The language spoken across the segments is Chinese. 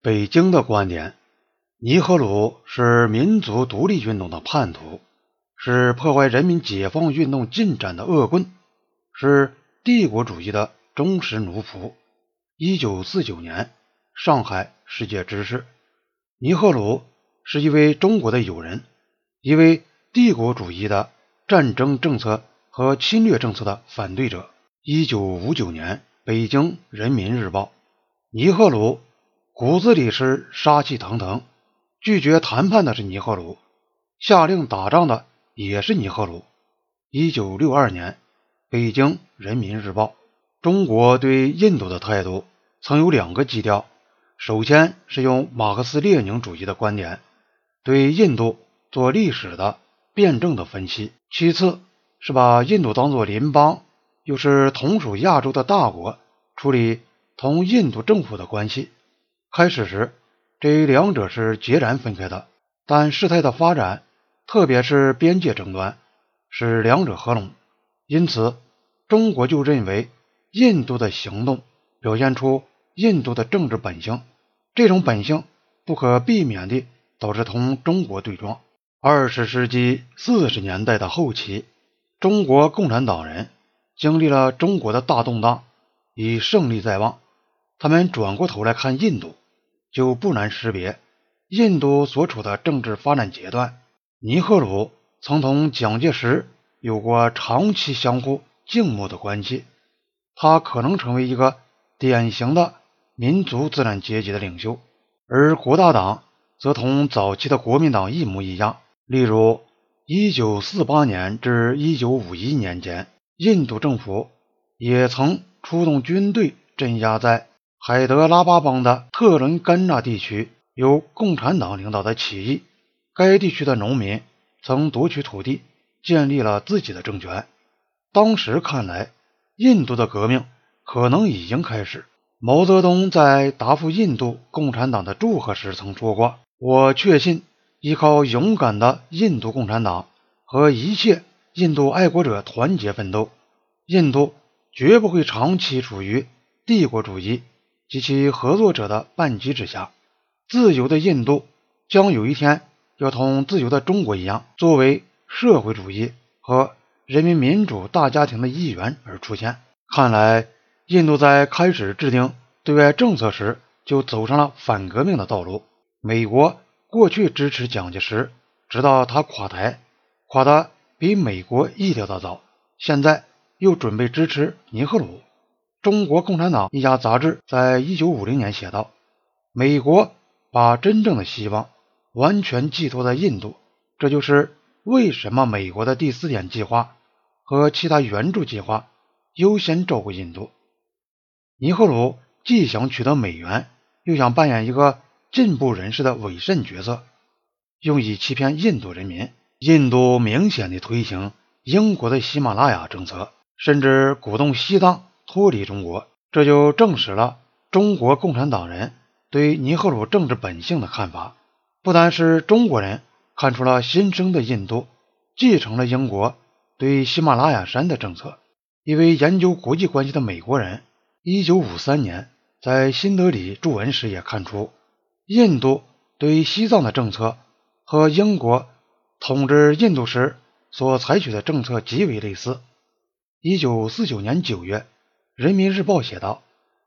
北京的观点：尼赫鲁是民族独立运动的叛徒，是破坏人民解放运动进展的恶棍，是帝国主义的忠实奴仆。一九四九年，上海世界知识，尼赫鲁是一位中国的友人，一位帝国主义的战争政策和侵略政策的反对者。一九五九年，北京人民日报，尼赫鲁骨子里是杀气腾腾，拒绝谈判的是尼赫鲁，下令打仗的也是尼赫鲁。一九六二年，北京人民日报。中国对印度的态度曾有两个基调：首先是用马克思列宁主义的观点对印度做历史的辩证的分析；其次是把印度当作邻邦，又是同属亚洲的大国，处理同印度政府的关系。开始时，这两者是截然分开的，但事态的发展，特别是边界争端，使两者合拢，因此中国就认为。印度的行动表现出印度的政治本性，这种本性不可避免地导致同中国对撞。二十世纪四十年代的后期，中国共产党人经历了中国的大动荡，已胜利在望。他们转过头来看印度，就不难识别印度所处的政治发展阶段。尼赫鲁曾同蒋介石有过长期相互敬慕的关系。他可能成为一个典型的民族资产阶级的领袖，而国大党则同早期的国民党一模一样。例如，1948年至1951年间，印度政府也曾出动军队镇压在海德拉巴邦的特伦甘纳地区由共产党领导的起义。该地区的农民曾夺取土地，建立了自己的政权。当时看来。印度的革命可能已经开始。毛泽东在答复印度共产党的祝贺时曾说过：“我确信，依靠勇敢的印度共产党和一切印度爱国者团结奋斗，印度绝不会长期处于帝国主义及其合作者的扳机之下。自由的印度将有一天要同自由的中国一样，作为社会主义和。”人民民主大家庭的一员而出现。看来，印度在开始制定对外政策时就走上了反革命的道路。美国过去支持蒋介石，直到他垮台，垮的比美国意料的早。现在又准备支持尼赫鲁。中国共产党一家杂志在一九五零年写道：“美国把真正的希望完全寄托在印度，这就是为什么美国的第四点计划。”和其他援助计划优先照顾印度。尼赫鲁既想取得美元，又想扮演一个进步人士的伪善角色，用以欺骗印度人民。印度明显的推行英国的喜马拉雅政策，甚至鼓动西藏脱离中国，这就证实了中国共产党人对尼赫鲁政治本性的看法。不单是中国人看出了新生的印度继承了英国。对喜马拉雅山的政策，一位研究国际关系的美国人，一九五三年在新德里著文时也看出，印度对西藏的政策和英国统治印度时所采取的政策极为类似。一九四九年九月，《人民日报》写道：“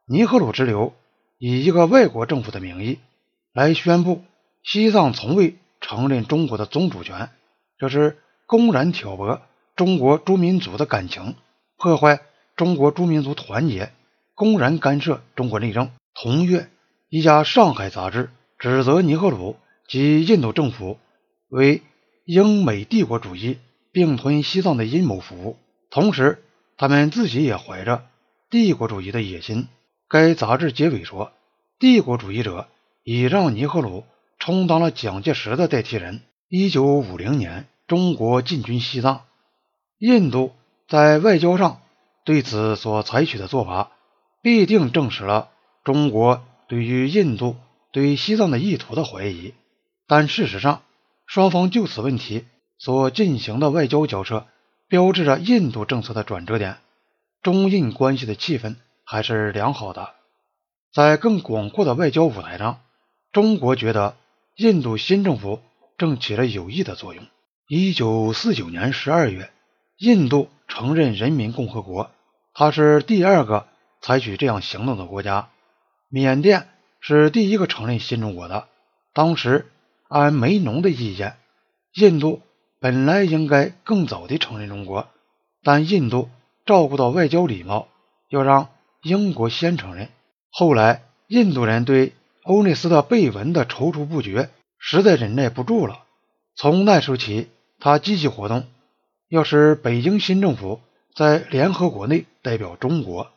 尼赫鲁之流以一个外国政府的名义来宣布西藏从未承认中国的宗主权，这是公然挑拨。”中国诸民族的感情，破坏中国诸民族团结，公然干涉中国内政。同月，一家上海杂志指责尼赫鲁及印度政府为英美帝国主义并吞西藏的阴谋服务，同时他们自己也怀着帝国主义的野心。该杂志结尾说：“帝国主义者已让尼赫鲁充当了蒋介石的代替人。”一九五零年，中国进军西藏。印度在外交上对此所采取的做法，必定证实了中国对于印度对西藏的意图的怀疑。但事实上，双方就此问题所进行的外交交涉，标志着印度政策的转折点。中印关系的气氛还是良好的。在更广阔的外交舞台上，中国觉得印度新政府正起了有益的作用。一九四九年十二月，印度承认人民共和国，它是第二个采取这样行动的国家。缅甸是第一个承认新中国的。当时按梅农的意见，印度本来应该更早地承认中国，但印度照顾到外交礼貌，要让英国先承认。后来，印度人对欧内斯特·贝文的踌躇不决，实在忍耐不住了。从那时候起，他积极活动，要使北京新政府在联合国内代表中国。